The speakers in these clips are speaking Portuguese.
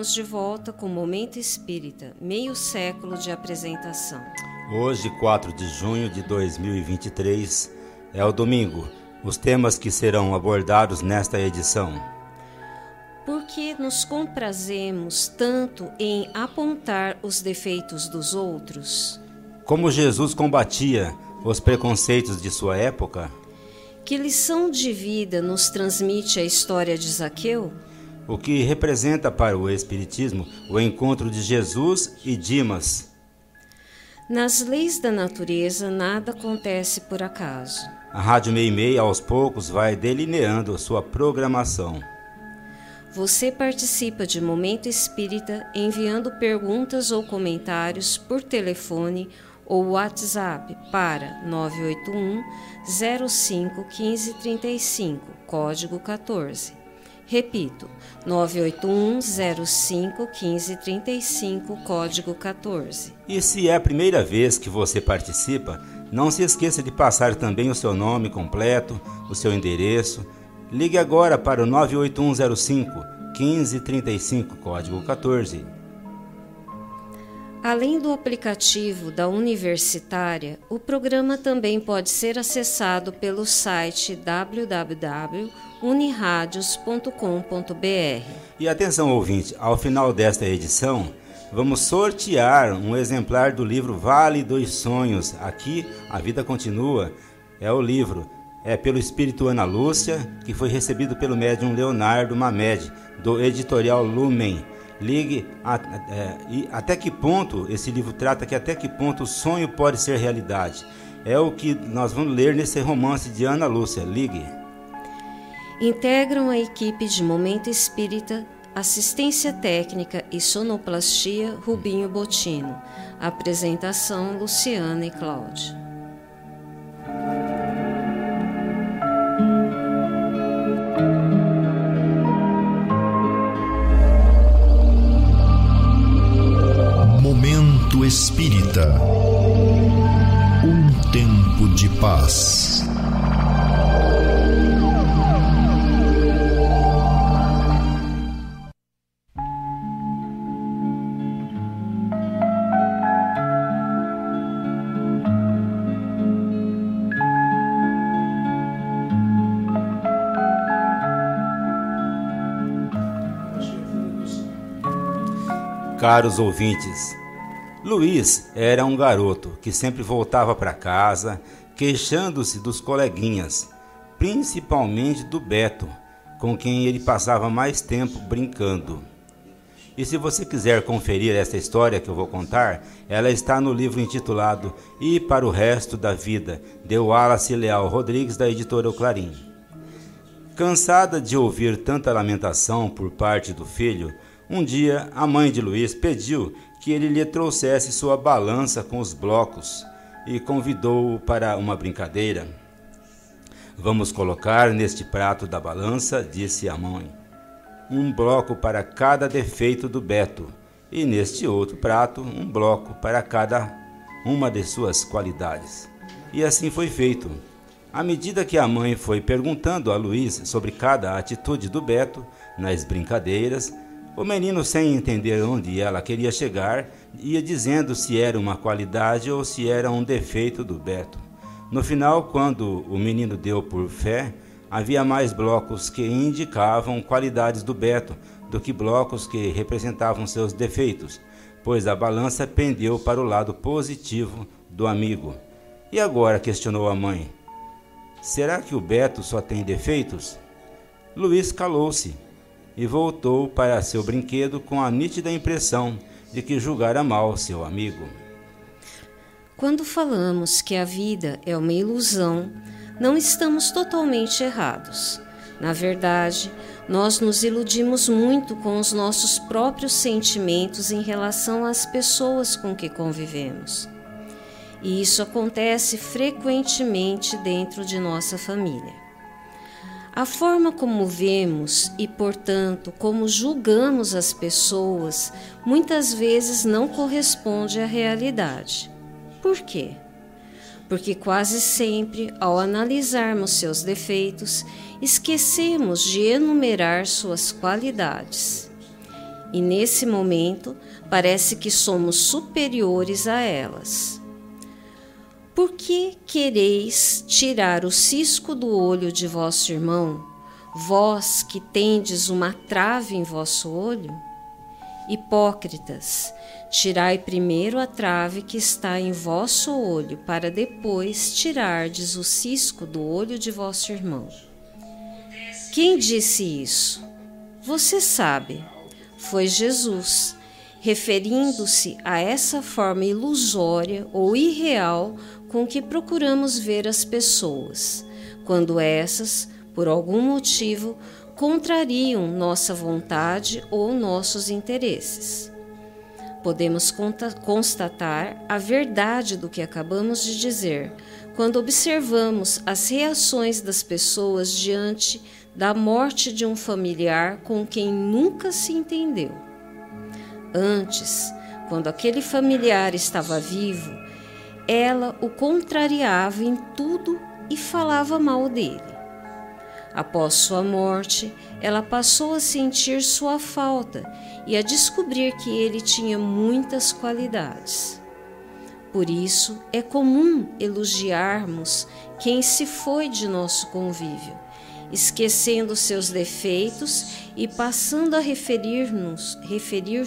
Estamos de volta com o Momento Espírita, meio século de apresentação. Hoje, 4 de junho de 2023, é o domingo. Os temas que serão abordados nesta edição. Por que nos comprazemos tanto em apontar os defeitos dos outros? Como Jesus combatia os preconceitos de sua época? Que lição de vida nos transmite a história de Zaqueu? O que representa para o Espiritismo o encontro de Jesus e Dimas? Nas leis da natureza, nada acontece por acaso. A Rádio Meimei, aos poucos, vai delineando sua programação. Você participa de Momento Espírita enviando perguntas ou comentários por telefone ou WhatsApp para 981 05 15 35, código 14. Repito, 981 05 15 35, código 14. E se é a primeira vez que você participa, não se esqueça de passar também o seu nome completo, o seu endereço. Ligue agora para o 98105 1535, código 14. Além do aplicativo da Universitária, o programa também pode ser acessado pelo site www.uniradios.com.br. E atenção, ouvinte, ao final desta edição, vamos sortear um exemplar do livro Vale dos Sonhos. Aqui, A Vida Continua. É o livro. É pelo espírito Ana Lúcia, que foi recebido pelo médium Leonardo Mamed, do editorial Lumen. Ligue a, é, e até que ponto esse livro trata que até que ponto o sonho pode ser realidade. É o que nós vamos ler nesse romance de Ana Lúcia. Ligue. Integram a equipe de Momento Espírita, assistência técnica e sonoplastia Rubinho Botino. Apresentação Luciana e Cláudia. Espírita. Um tempo de paz. Caros ouvintes, Luiz era um garoto que sempre voltava para casa queixando-se dos coleguinhas, principalmente do Beto, com quem ele passava mais tempo brincando. E se você quiser conferir essa história que eu vou contar, ela está no livro intitulado E para o Resto da Vida, de Wallace Leal Rodrigues, da editora O Clarim. Cansada de ouvir tanta lamentação por parte do filho, um dia a mãe de Luiz pediu que ele lhe trouxesse sua balança com os blocos e convidou-o para uma brincadeira. Vamos colocar neste prato da balança, disse a mãe, um bloco para cada defeito do Beto, e neste outro prato, um bloco para cada uma de suas qualidades. E assim foi feito. À medida que a mãe foi perguntando a Luiz sobre cada atitude do Beto nas brincadeiras, o menino, sem entender onde ela queria chegar, ia dizendo se era uma qualidade ou se era um defeito do Beto. No final, quando o menino deu por fé, havia mais blocos que indicavam qualidades do Beto do que blocos que representavam seus defeitos, pois a balança pendeu para o lado positivo do amigo. E agora? questionou a mãe. Será que o Beto só tem defeitos? Luiz calou-se e voltou para seu brinquedo com a nítida impressão de que julgara mal seu amigo. Quando falamos que a vida é uma ilusão, não estamos totalmente errados. Na verdade, nós nos iludimos muito com os nossos próprios sentimentos em relação às pessoas com que convivemos. E isso acontece frequentemente dentro de nossa família. A forma como vemos e, portanto, como julgamos as pessoas muitas vezes não corresponde à realidade. Por quê? Porque quase sempre, ao analisarmos seus defeitos, esquecemos de enumerar suas qualidades. e nesse momento parece que somos superiores a elas. Por que quereis tirar o cisco do olho de vosso irmão, vós que tendes uma trave em vosso olho? Hipócritas, tirai primeiro a trave que está em vosso olho, para depois tirardes o cisco do olho de vosso irmão. Quem disse isso? Você sabe, foi Jesus, referindo-se a essa forma ilusória ou irreal com que procuramos ver as pessoas, quando essas, por algum motivo, contrariam nossa vontade ou nossos interesses. Podemos constatar a verdade do que acabamos de dizer quando observamos as reações das pessoas diante da morte de um familiar com quem nunca se entendeu. Antes, quando aquele familiar estava vivo, ela o contrariava em tudo e falava mal dele. Após sua morte, ela passou a sentir sua falta e a descobrir que ele tinha muitas qualidades. Por isso, é comum elogiarmos quem se foi de nosso convívio esquecendo seus defeitos e passando a referir-nos referir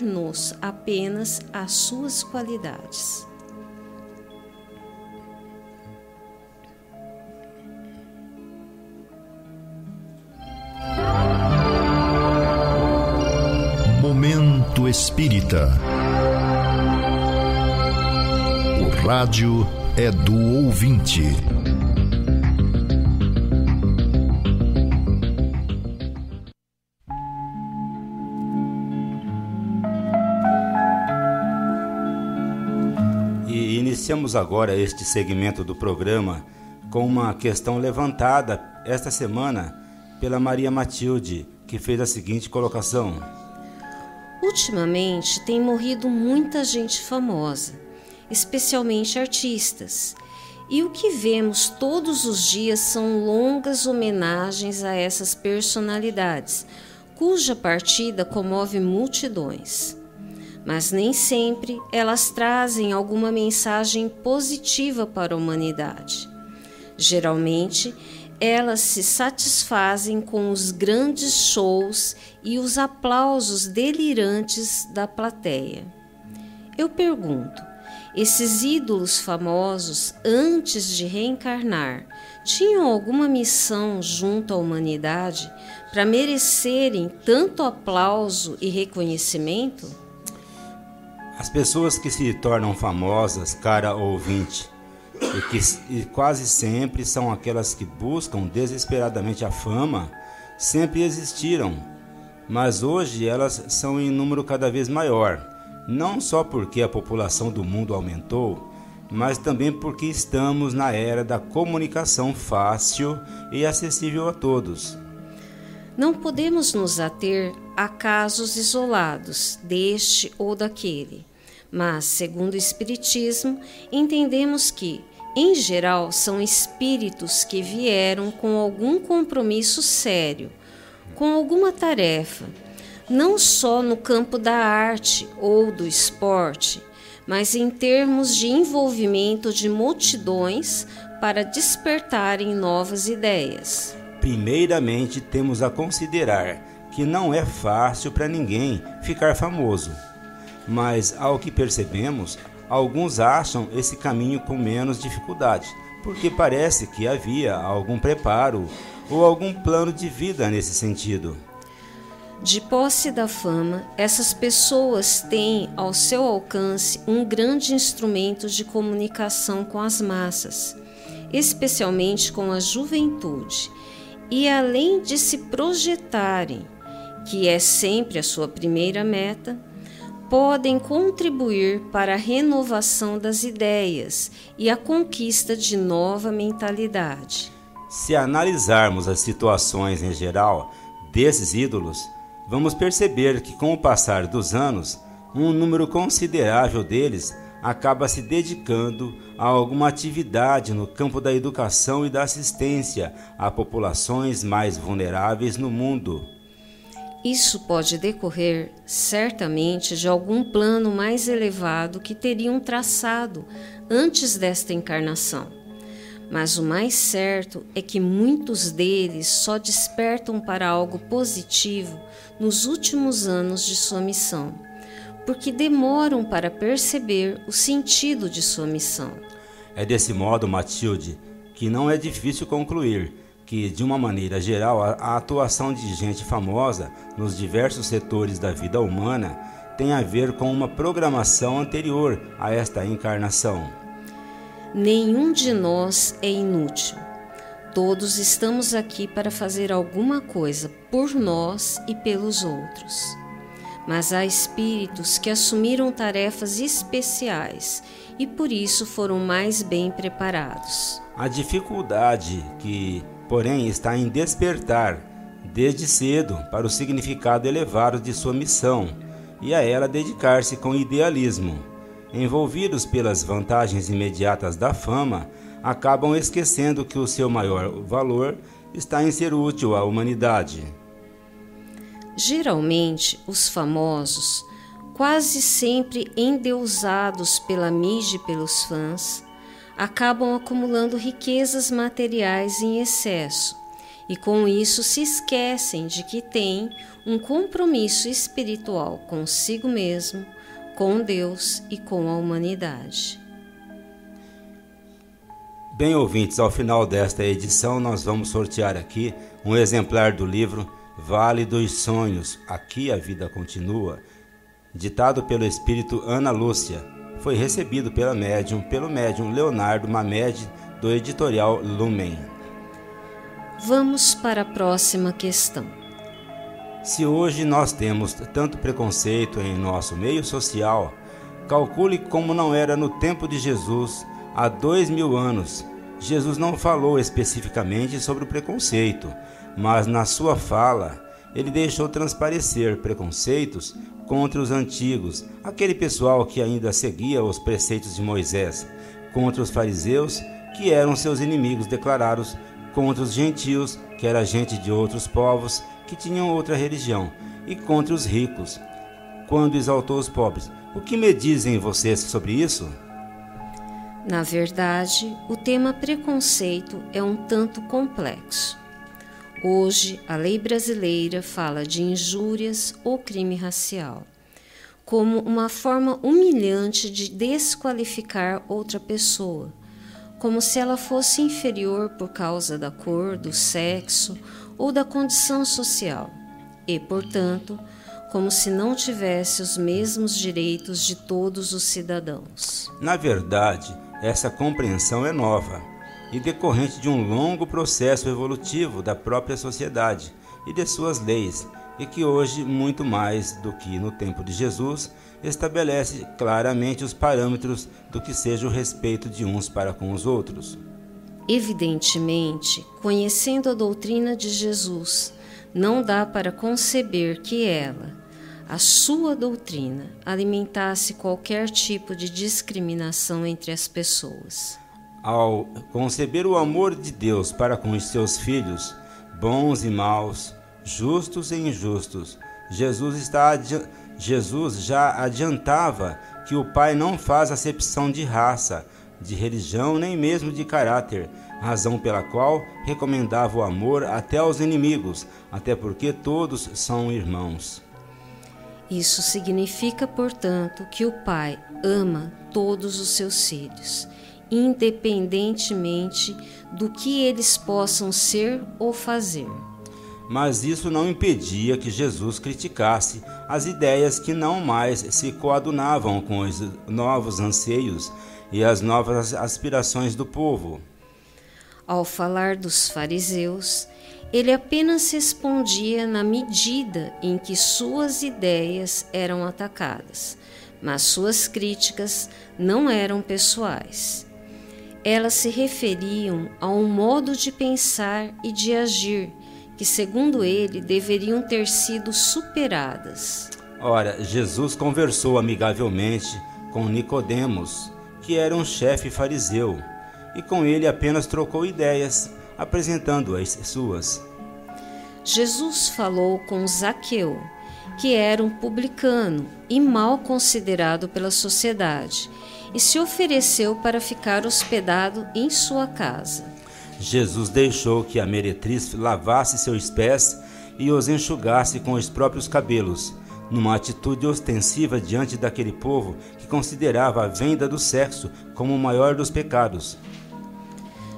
apenas às suas qualidades. Espírita. O rádio é do ouvinte. Iniciamos agora este segmento do programa com uma questão levantada esta semana pela Maria Matilde, que fez a seguinte colocação: Ultimamente tem morrido muita gente famosa, especialmente artistas. E o que vemos todos os dias são longas homenagens a essas personalidades, cuja partida comove multidões mas nem sempre elas trazem alguma mensagem positiva para a humanidade. Geralmente, elas se satisfazem com os grandes shows e os aplausos delirantes da plateia. Eu pergunto: esses ídolos famosos, antes de reencarnar, tinham alguma missão junto à humanidade para merecerem tanto aplauso e reconhecimento? As pessoas que se tornam famosas, cara ouvinte, e que e quase sempre são aquelas que buscam desesperadamente a fama, sempre existiram, mas hoje elas são em número cada vez maior, não só porque a população do mundo aumentou, mas também porque estamos na era da comunicação fácil e acessível a todos. Não podemos nos ater a casos isolados deste ou daquele, mas, segundo o Espiritismo, entendemos que, em geral, são espíritos que vieram com algum compromisso sério, com alguma tarefa, não só no campo da arte ou do esporte, mas em termos de envolvimento de multidões para despertarem novas ideias. Primeiramente, temos a considerar que não é fácil para ninguém ficar famoso. Mas, ao que percebemos, alguns acham esse caminho com menos dificuldade, porque parece que havia algum preparo ou algum plano de vida nesse sentido. De posse da fama, essas pessoas têm ao seu alcance um grande instrumento de comunicação com as massas, especialmente com a juventude e além de se projetarem, que é sempre a sua primeira meta, podem contribuir para a renovação das ideias e a conquista de nova mentalidade. Se analisarmos as situações em geral desses ídolos, vamos perceber que, com o passar dos anos, um número considerável deles acaba se dedicando a alguma atividade no campo da educação e da assistência a populações mais vulneráveis no mundo. Isso pode decorrer, certamente, de algum plano mais elevado que teriam traçado antes desta encarnação. Mas o mais certo é que muitos deles só despertam para algo positivo nos últimos anos de sua missão, porque demoram para perceber o sentido de sua missão. É desse modo, Matilde, que não é difícil concluir que, de uma maneira geral, a, atuação de gente famosa nos diversos setores da vida humana tem a ver com uma programação anterior a esta encarnação. Nenhum de nós é inútil. Todos estamos aqui para fazer alguma coisa por nós e pelos outros. Mas há espíritos que assumiram tarefas especiais e por isso foram mais bem preparados. A dificuldade que porém está em despertar desde cedo para o significado elevado de sua missão e a ela dedicar-se com idealismo. Envolvidos pelas vantagens imediatas da fama, acabam esquecendo que o seu maior valor está em ser útil à humanidade. Geralmente, os famosos, quase sempre endeusados pela mídia e pelos fãs, acabam acumulando riquezas materiais em excesso e com isso se esquecem de que têm um compromisso espiritual consigo mesmo, com Deus e com a humanidade. Bem, ouvintes, ao final desta edição nós vamos sortear aqui um exemplar do livro Vale dos Sonhos, Aqui a Vida Continua, ditado pelo espírito Ana Lúcia foi recebido pela médium, pelo médium Leonardo Mamed, do editorial Lumen. Vamos para a próxima questão. Se hoje nós temos tanto preconceito em nosso meio social, calcule como não era no tempo de Jesus, há dois mil anos. Jesus não falou especificamente sobre o preconceito, mas na sua fala ele deixou transparecer preconceitos contra os antigos, aquele pessoal que ainda seguia os preceitos de Moisés, contra os fariseus, que eram seus inimigos declarados, contra os gentios, que era gente de outros povos que tinham outra religião, e contra os ricos, quando exaltou os pobres. O que me dizem vocês sobre isso? Na verdade, o tema preconceito é um tanto complexo. Hoje, a lei brasileira fala de injúrias ou crime racial como uma forma humilhante de desqualificar outra pessoa, como se ela fosse inferior por causa da cor, do sexo ou da condição social, e, portanto, como se não tivesse os mesmos direitos de todos os cidadãos. Na verdade, essa compreensão é nova e decorrente de um longo processo evolutivo da própria sociedade e de suas leis, e que hoje, muito mais do que no tempo de Jesus, estabelece claramente os parâmetros do que seja o respeito de uns para com os outros. Evidentemente, conhecendo a doutrina de Jesus, não dá para conceber que ela, a sua doutrina, alimentasse qualquer tipo de discriminação entre as pessoas ao conceber o amor de Deus para com os seus filhos, bons e maus, justos e injustos, Jesus, está Jesus já adiantava que o Pai não faz acepção de raça, de religião nem mesmo de caráter, razão pela qual recomendava o amor até aos inimigos, até porque todos são irmãos. Isso significa, portanto, que o Pai ama todos os seus filhos independentemente do que eles possam ser ou fazer. Mas isso não impedia que Jesus criticasse as ideias que não mais se coadunavam com os novos anseios e as novas aspirações do povo. Ao falar dos fariseus, ele apenas respondia na medida em que suas ideias eram atacadas, mas suas críticas não eram pessoais elas se referiam a um modo de pensar e de agir que, segundo ele, deveriam ter sido superadas. Ora, Jesus conversou amigavelmente com Nicodemos, que era um chefe fariseu, e com ele apenas trocou ideias, apresentando as suas. Jesus falou com Zaqueu, que era um publicano e mal considerado pela sociedade, e se ofereceu para ficar hospedado em sua casa. Jesus deixou que a meretriz lavasse seus pés e os enxugasse com os próprios cabelos, numa atitude ostensiva diante daquele povo que considerava a venda do sexo como o maior dos pecados.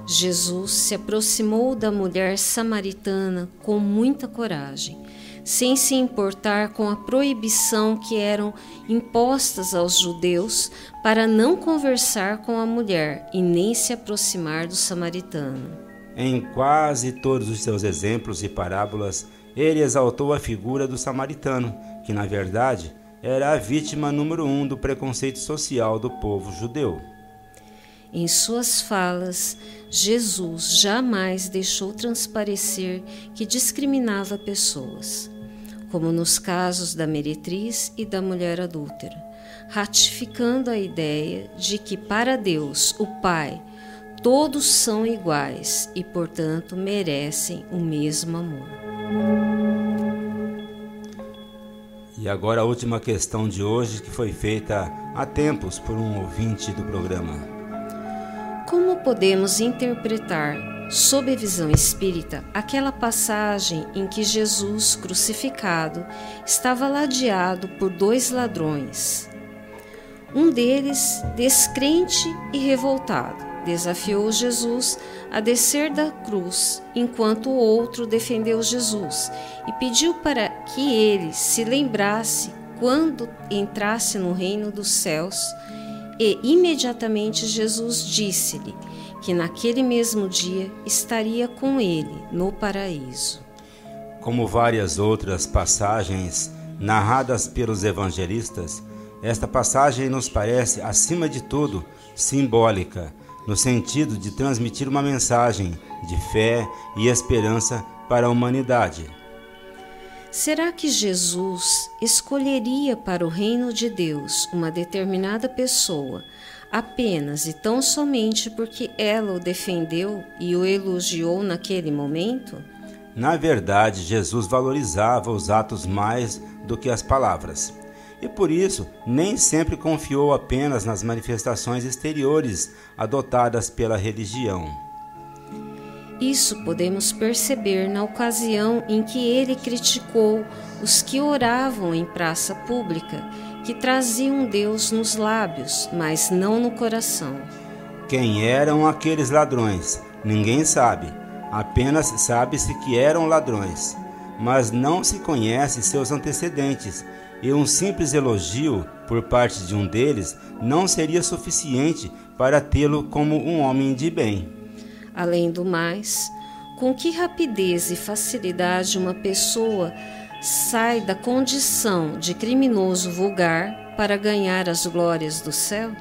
Jesus se aproximou da mulher samaritana com muita coragem, sem se importar com a proibição que eram impostas aos judeus para não conversar com a mulher e nem se aproximar do samaritano. Em quase todos os seus exemplos e parábolas, ele exaltou a figura do samaritano, que na verdade era a vítima número um do preconceito social do povo judeu. Em suas falas, Jesus jamais deixou transparecer que discriminava pessoas, como nos casos da meretriz e da mulher adúltera, ratificando a ideia de que para Deus, o Pai, todos são iguais e, portanto, merecem o mesmo amor. E agora a última questão de hoje que foi feita há tempos por um ouvinte do programa. Como podemos interpretar, sob a visão espírita, aquela passagem em que Jesus, crucificado, estava ladeado por dois ladrões? Um deles, descrente e revoltado, desafiou Jesus a descer da cruz, enquanto o outro defendeu Jesus e pediu para que ele se lembrasse quando entrasse no reino dos céus e imediatamente Jesus disse-lhe que naquele mesmo dia estaria com ele no paraíso. Como várias outras passagens narradas pelos evangelistas, esta passagem nos parece, acima de tudo, simbólica, no sentido de transmitir uma mensagem de fé e esperança para a humanidade. Será que Jesus escolheria para o reino de Deus uma determinada pessoa apenas e tão somente porque ela o defendeu e o elogiou naquele momento? Na verdade, Jesus valorizava os atos mais do que as palavras. E por isso, nem sempre confiou apenas nas manifestações exteriores adotadas pela religião. Isso podemos perceber na ocasião em que ele criticou os que oravam em praça pública, que traziam Deus nos lábios, mas não no coração. Quem eram aqueles ladrões? Ninguém sabe. Apenas sabe-se que eram ladrões, mas não se conhece seus antecedentes, e um simples elogio por parte de um deles não seria suficiente para tê-lo como um homem de bem. Além do mais, com que rapidez e facilidade uma pessoa sai da condição de criminoso vulgar para ganhar as glórias do céu?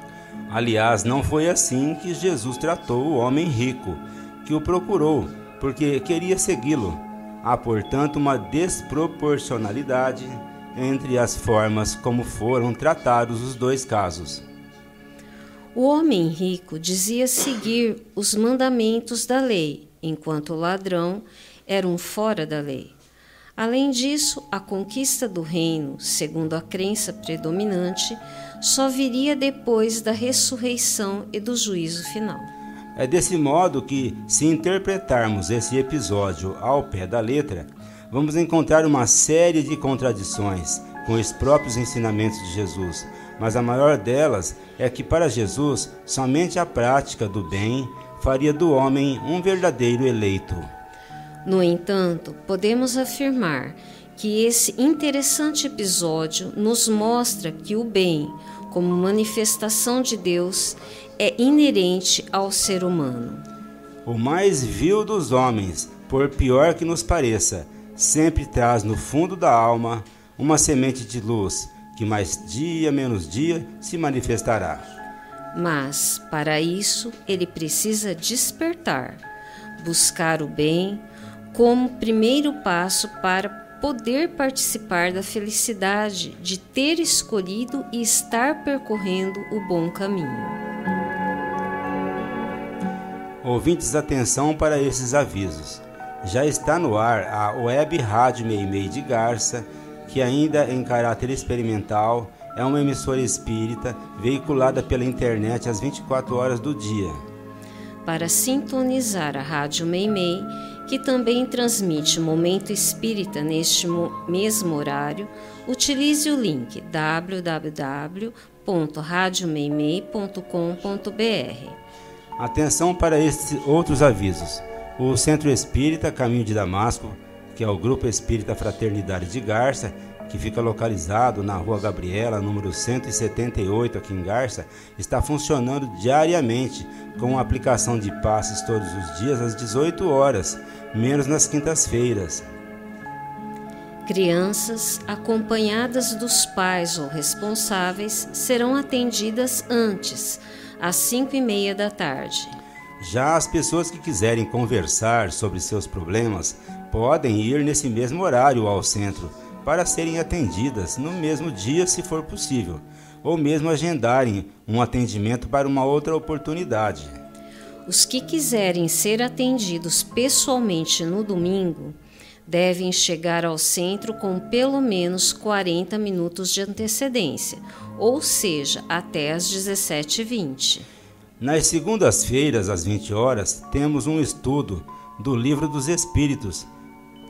Aliás, não foi assim que Jesus tratou o homem rico, que o procurou, porque queria segui-lo. Há, portanto, uma desproporcionalidade entre as formas como foram tratados os dois casos. O homem rico dizia seguir os mandamentos da lei, enquanto o ladrão era um fora da lei. Além disso, a conquista do reino, segundo a crença predominante, só viria depois da ressurreição e do juízo final. É desse modo que, se interpretarmos esse episódio ao pé da letra, vamos encontrar uma série de contradições com os próprios ensinamentos de Jesus, mas a maior delas é que para Jesus somente a prática do bem faria do homem um verdadeiro eleito. No entanto, podemos afirmar que esse interessante episódio nos mostra que o bem, como manifestação de Deus, é inerente ao ser humano. O mais vil dos homens, por pior que nos pareça, sempre traz no fundo da alma uma semente de luz que mais dia menos dia se manifestará. Mas, para isso, ele precisa despertar, buscar o bem como primeiro passo para poder participar da felicidade de ter escolhido e estar percorrendo o bom caminho. Ouvintes, atenção para esses avisos. já está no ar a Web Rádio Meimei de Garça, que ainda em caráter experimental é uma emissora espírita veiculada pela internet às 24 horas do dia. Para sintonizar a Rádio Meimei, que também transmite Momento Espírita neste mesmo horário, utilize o link www.radiomeimei.com.br. Atenção para estes outros avisos. O Centro Espírita Caminho de Damasco, que é o Grupo Espírita Fraternidade de Garça, que fica localizado na Rua Gabriela, número 178, aqui em Garça, está funcionando diariamente com a aplicação de passes todos os dias às 18 horas, menos nas quintas-feiras. Crianças acompanhadas dos pais ou responsáveis serão atendidas antes, às 5 e meia da tarde. Já as pessoas que quiserem conversar sobre seus problemas podem ir nesse mesmo horário ao centro para serem atendidas no mesmo dia, se for possível, ou mesmo agendarem um atendimento para uma outra oportunidade. Os que quiserem ser atendidos pessoalmente no domingo devem chegar ao centro com pelo menos 40 minutos de antecedência, ou seja, até às 17h20. Nas segundas-feiras, às 20 horas, temos um estudo do Livro dos Espíritos.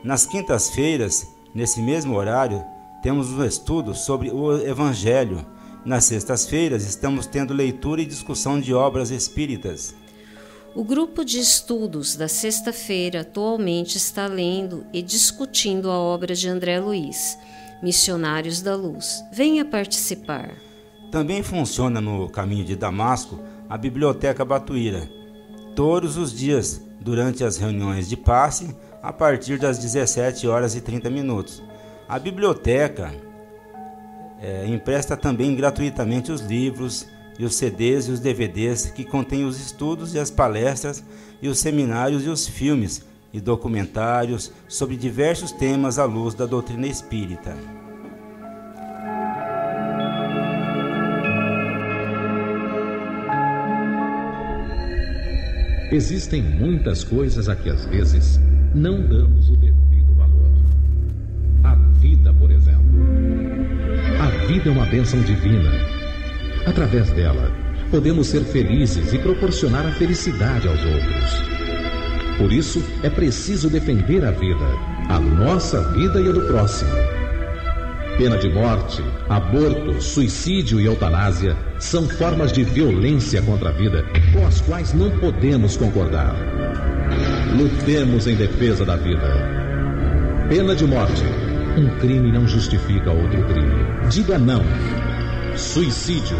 Nas quintas-feiras, Nesse mesmo horário, temos um estudo sobre o Evangelho. Nas sextas-feiras, estamos tendo leitura e discussão de obras espíritas. O grupo de estudos da sexta-feira atualmente está lendo e discutindo a obra de André Luiz, Missionários da Luz. Venha participar. Também funciona no caminho de Damasco a Biblioteca Batuíra. Todos os dias, durante as reuniões de passe, a partir das 17 horas e 30 minutos. A biblioteca é, empresta também gratuitamente os livros e os CDs e os DVDs que contêm os estudos e as palestras e os seminários e os filmes e documentários sobre diversos temas à luz da doutrina espírita. Existem muitas coisas a que às vezes não damos o devido valor. A vida, por exemplo. A vida é uma bênção divina. Através dela, podemos ser felizes e proporcionar a felicidade aos outros. Por isso, é preciso defender a vida, a nossa vida e a do próximo. Pena de morte, aborto, suicídio e eutanásia são formas de violência contra a vida com as quais não podemos concordar. Lutemos em defesa da vida. Pena de morte. Um crime não justifica outro crime. Diga não. Suicídio.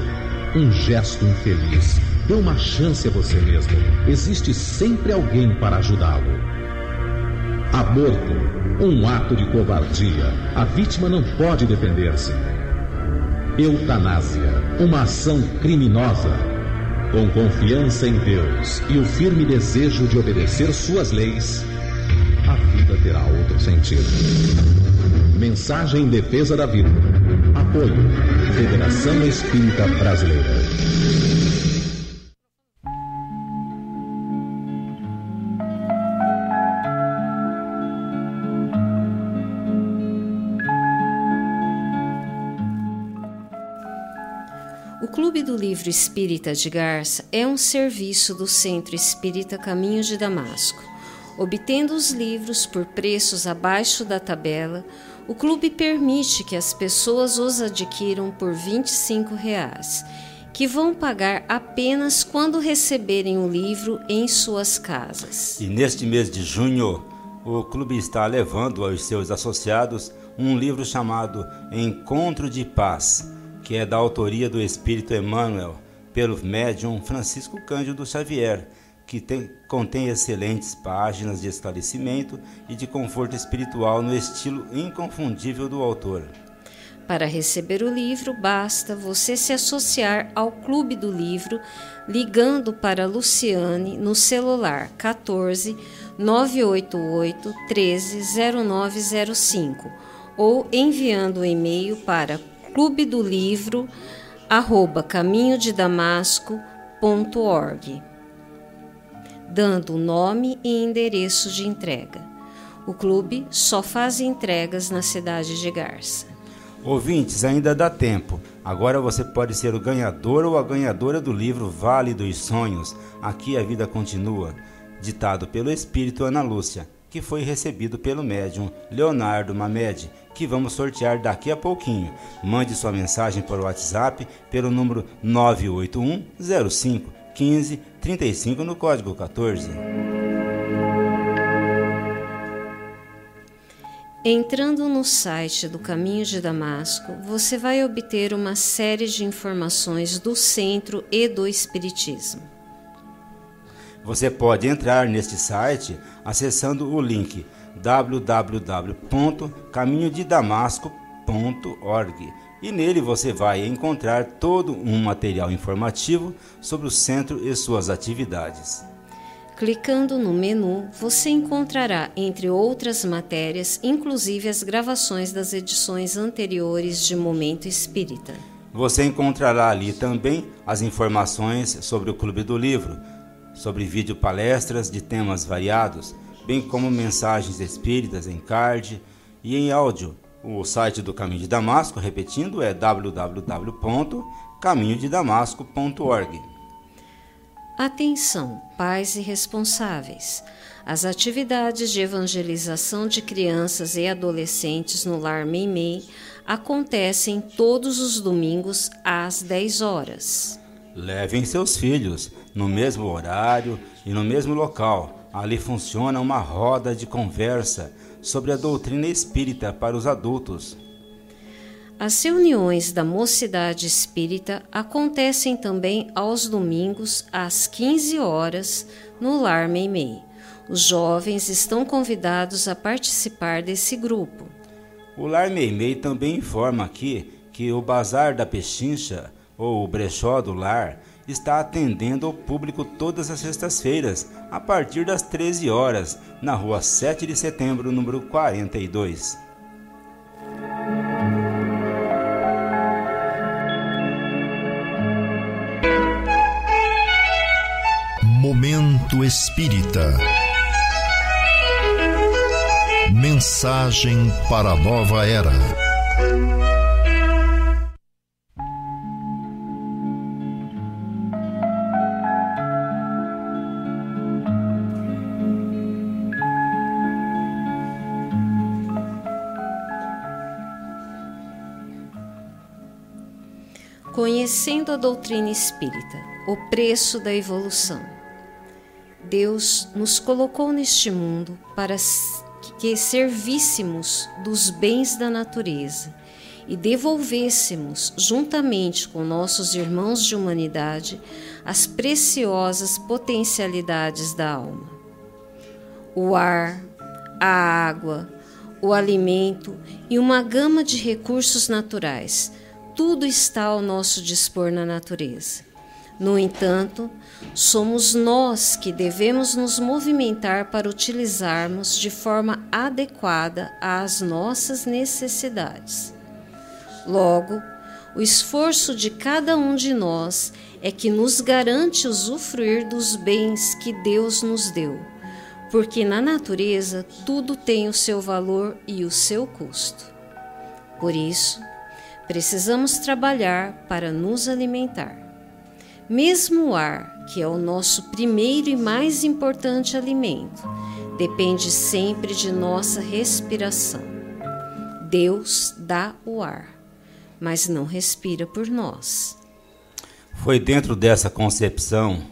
Um gesto infeliz. Dê uma chance a você mesmo. Existe sempre alguém para ajudá-lo. Aborto. Um ato de covardia. A vítima não pode defender-se. Eutanásia. Uma ação criminosa com confiança em Deus e o firme desejo de obedecer suas leis, a vida terá outro sentido. Mensagem em defesa da vida. Apoio. Federação Espírita Brasileira. Livro Espírita de Garça é um serviço do Centro Espírita Caminho de Damasco. Obtendo os livros por preços abaixo da tabela, o clube permite que as pessoas os adquiram por 25 reais, que vão pagar apenas quando receberem o livro em suas casas. E neste mês de junho, o clube está levando aos seus associados um livro chamado Encontro de Paz que é da autoria do Espírito Emmanuel, pelo médium Francisco Cândido Xavier, que tem, contém excelentes páginas de esclarecimento e de conforto espiritual no estilo inconfundível do autor. Para receber o livro, basta você se associar ao Clube do Livro ligando para Luciane no celular 14 988 13 0905 ou enviando o um e-mail para clube do livro arroba caminho dando nome e endereço de entrega. O clube só faz entregas na cidade de Garça. Ouvintes, ainda dá tempo. Agora você pode ser o ganhador ou a ganhadora do livro Vale dos Sonhos. Aqui a vida continua, ditado pelo espírito Ana Lúcia, que foi recebido pelo médium Leonardo Mamed, que vamos sortear daqui a pouquinho. Mande sua mensagem o WhatsApp pelo número 981 05 15 35 no código 14. Entrando no site do Caminho de Damasco, você vai obter uma série de informações do centro e do Espiritismo. Você pode entrar neste site acessando o link www.caminhodedamasco.org e nele você vai encontrar todo um material informativo sobre o centro e suas atividades. Clicando no menu, você encontrará, entre outras matérias, inclusive as gravações das edições anteriores de Momento Espírita. Você encontrará ali também as informações sobre o Clube do Livro, sobre vídeo palestras de temas variados, bem como mensagens espíritas em card e em áudio. O site do Caminho de Damasco, repetindo, é www.caminhodedamasco.org. Atenção, pais e responsáveis. As atividades de evangelização de crianças e adolescentes no Lar Meimei acontecem todos os domingos às 10 horas. Levem seus filhos no mesmo horário e no mesmo local. Ali funciona uma roda de conversa sobre a doutrina espírita para os adultos. As reuniões da Mocidade Espírita acontecem também aos domingos às 15 horas no Lar Meimei. Os jovens estão convidados a participar desse grupo. O Lar Meimei também informa aqui que o Bazar da Pechincha, ou o Brechó do Lar, está atendendo ao público todas as sextas-feiras, a partir das 13 horas, na rua 7 de setembro, número 42. Momento Espírita. Mensagem para a nova era. Conhecendo a doutrina espírita, o preço da evolução. Deus nos colocou neste mundo para que servíssemos dos bens da natureza e devolvêssemos, juntamente com nossos irmãos de humanidade, as preciosas potencialidades da alma. O ar, a água, o alimento e uma gama de recursos naturais, tudo está ao nosso dispor na natureza. No entanto, somos nós que devemos nos movimentar para utilizarmos de forma adequada às nossas necessidades. Logo, o esforço de cada um de nós é que nos garante usufruir dos bens que Deus nos deu, porque na natureza tudo tem o seu valor e o seu custo. Por isso, precisamos trabalhar para nos alimentar. Mesmo o ar, que é o nosso primeiro e mais importante alimento, depende sempre de nossa respiração. Deus dá o ar, mas não respira por nós. Foi dentro dessa concepção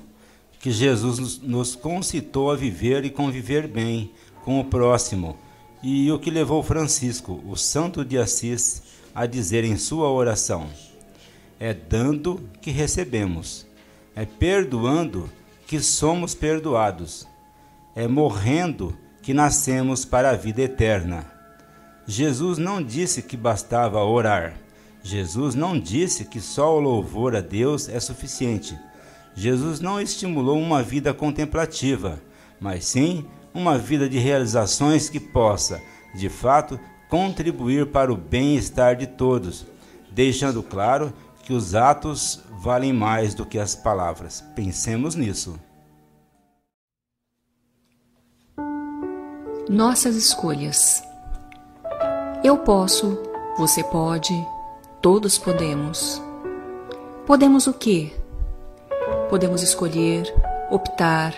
que Jesus nos concitou a viver e conviver bem com o próximo, e o que levou Francisco, o santo de Assis, a dizer em sua oração: é dando que recebemos, é perdoando que somos perdoados, é morrendo que nascemos para a vida eterna. Jesus não disse que bastava orar. Jesus não disse que só o louvor a Deus é suficiente. Jesus não estimulou uma vida contemplativa, mas sim uma vida de realizações que possa, de fato, contribuir para o bem-estar de todos, deixando claro que os atos valem mais do que as palavras. Pensemos nisso. Nossas escolhas. Eu posso, você pode, todos podemos. Podemos o quê? Podemos escolher, optar,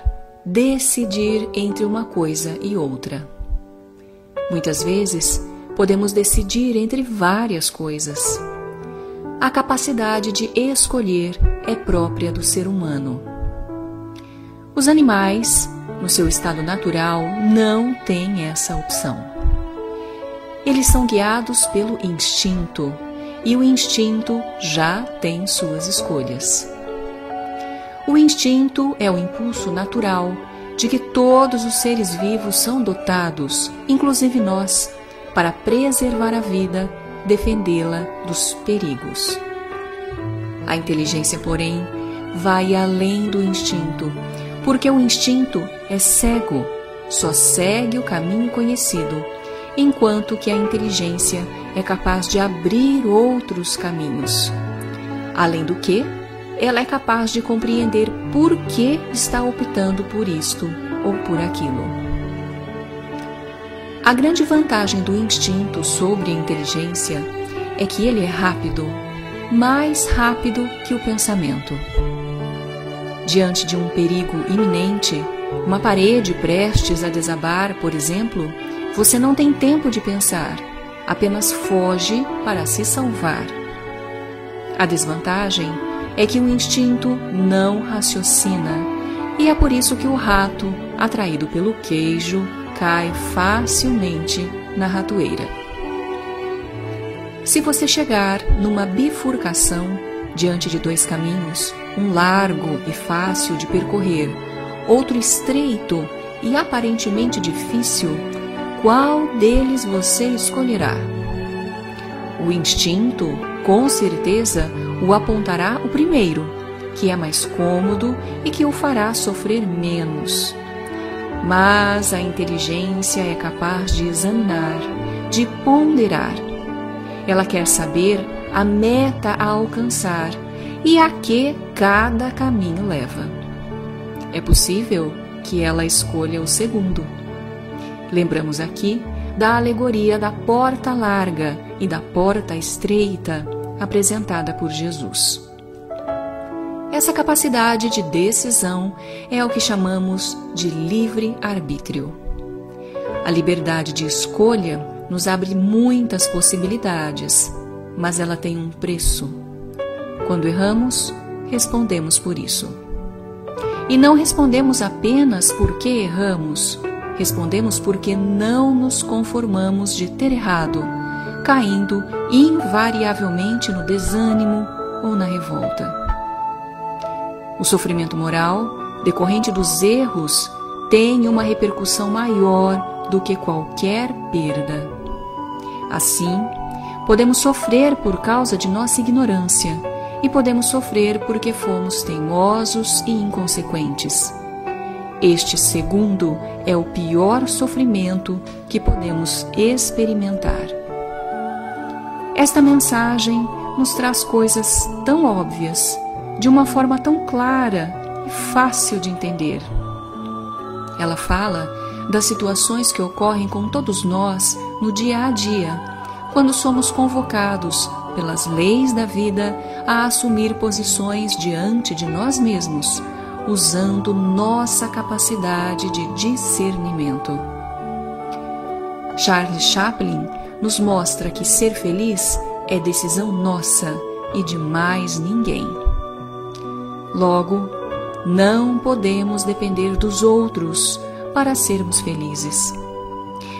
decidir entre uma coisa e outra. Muitas vezes, podemos decidir entre várias coisas. A capacidade de escolher é própria do ser humano. Os animais, no seu estado natural, não têm essa opção. Eles são guiados pelo instinto e o instinto já tem suas escolhas. O instinto é o impulso natural de que todos os seres vivos são dotados, inclusive nós, para preservar a vida, defendê-la dos perigos. A inteligência, porém, vai além do instinto, porque o instinto é cego, só segue o caminho conhecido enquanto que a inteligência é capaz de abrir outros caminhos. Além do que, ela é capaz de compreender por que está optando por isto ou por aquilo. A grande vantagem do instinto sobre a inteligência é que ele é rápido, mais rápido que o pensamento. Diante de um perigo iminente, uma parede prestes a desabar, por exemplo, você não tem tempo de pensar, apenas foge para se salvar. A desvantagem é que o instinto não raciocina, e é por isso que o rato, atraído pelo queijo, cai facilmente na ratoeira. Se você chegar numa bifurcação diante de dois caminhos, um largo e fácil de percorrer, outro estreito e aparentemente difícil, qual deles você escolherá? O instinto, com certeza, o apontará o primeiro, que é mais cômodo e que o fará sofrer menos. Mas a inteligência é capaz de examinar, de ponderar. Ela quer saber a meta a alcançar e a que cada caminho leva. É possível que ela escolha o segundo Lembramos aqui da alegoria da porta larga e da porta estreita apresentada por Jesus. Essa capacidade de decisão é o que chamamos de livre arbítrio. A liberdade de escolha nos abre muitas possibilidades, mas ela tem um preço. Quando erramos, respondemos por isso. E não respondemos apenas porque erramos, Respondemos porque não nos conformamos de ter errado, caindo invariavelmente no desânimo ou na revolta. O sofrimento moral, decorrente dos erros, tem uma repercussão maior do que qualquer perda. Assim, podemos sofrer por causa de nossa ignorância e podemos sofrer porque fomos teimosos e inconsequentes. Este segundo é o pior sofrimento que podemos experimentar. Esta mensagem nos traz coisas tão óbvias, de uma forma tão clara e fácil de entender. Ela fala das situações que ocorrem com todos nós no dia a dia, quando somos convocados pelas leis da vida a assumir posições diante de nós mesmos usando nossa capacidade de discernimento. Charles Chaplin nos mostra que ser feliz é decisão nossa e de mais ninguém. Logo, não podemos depender dos outros para sermos felizes.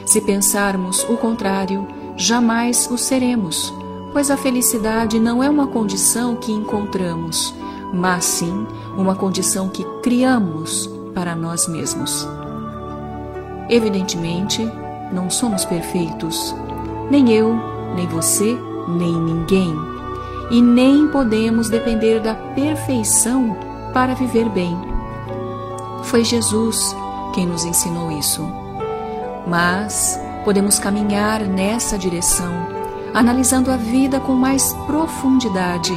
Se pensarmos o contrário, jamais o seremos, pois a felicidade não é uma condição que encontramos, mas sim uma condição que criamos para nós mesmos. Evidentemente, não somos perfeitos, nem eu, nem você, nem ninguém, e nem podemos depender da perfeição para viver bem. Foi Jesus quem nos ensinou isso. Mas podemos caminhar nessa direção, analisando a vida com mais profundidade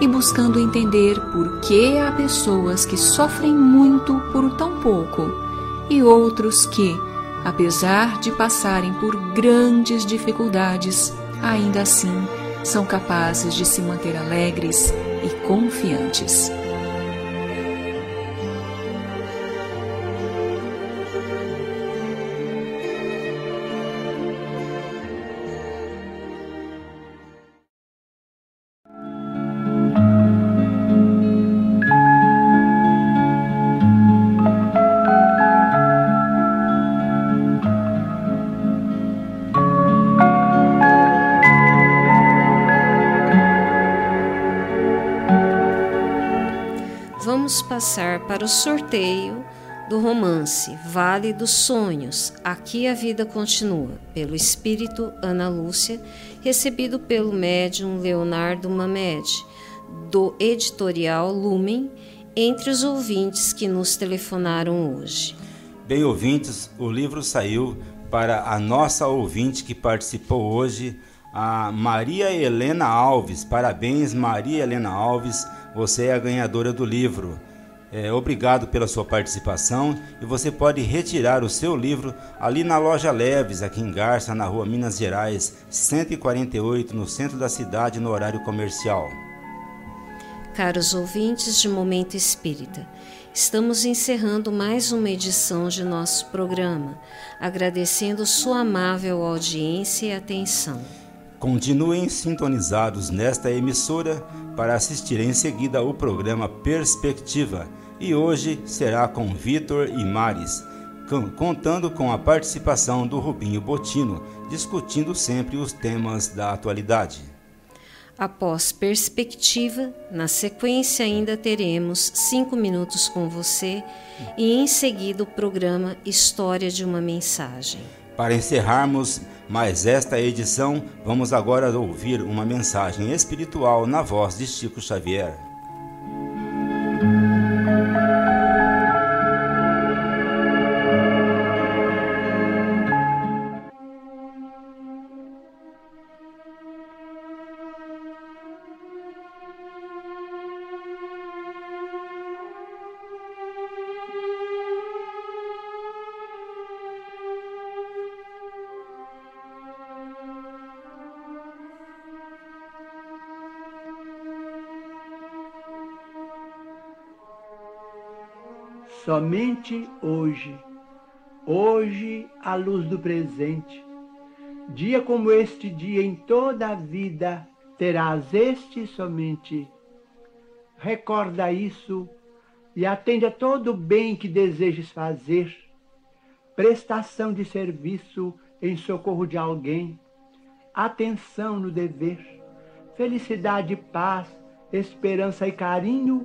e buscando entender por que há pessoas que sofrem muito por tão pouco e outros que, apesar de passarem por grandes dificuldades, ainda assim são capazes de se manter alegres e confiantes. Vamos passar para o sorteio do romance Vale dos Sonhos. Aqui a vida continua, pelo espírito Ana Lúcia, recebido pelo médium Leonardo Mamed, do editorial Lumen, entre os ouvintes que nos telefonaram hoje. Bem, ouvintes, o livro saiu para a nossa ouvinte que participou hoje, a Maria Helena Alves. Parabéns, Maria Helena Alves você é a ganhadora do livro. É, obrigado pela sua participação e você pode retirar o seu livro ali na loja Leves, aqui em Garça, na rua Minas Gerais, 148, no centro da cidade, no horário comercial. Caros ouvintes de Momento Espírita, estamos encerrando mais uma edição de nosso programa, agradecendo sua amável audiência e atenção. Continuem sintonizados nesta emissora para assistir em seguida o programa Perspectiva e hoje será com Vitor e Mares, contando com a participação do Rubinho Botino, discutindo sempre os temas da atualidade. Após Perspectiva, na sequência ainda teremos cinco minutos com você e em seguida o programa História de uma Mensagem. Para encerrarmos mais esta edição, vamos agora ouvir uma mensagem espiritual na voz de Chico Xavier. Somente hoje, hoje a luz do presente. Dia como este dia em toda a vida terás este somente. Recorda isso e atende a todo o bem que desejes fazer. Prestação de serviço em socorro de alguém, atenção no dever, felicidade, paz, esperança e carinho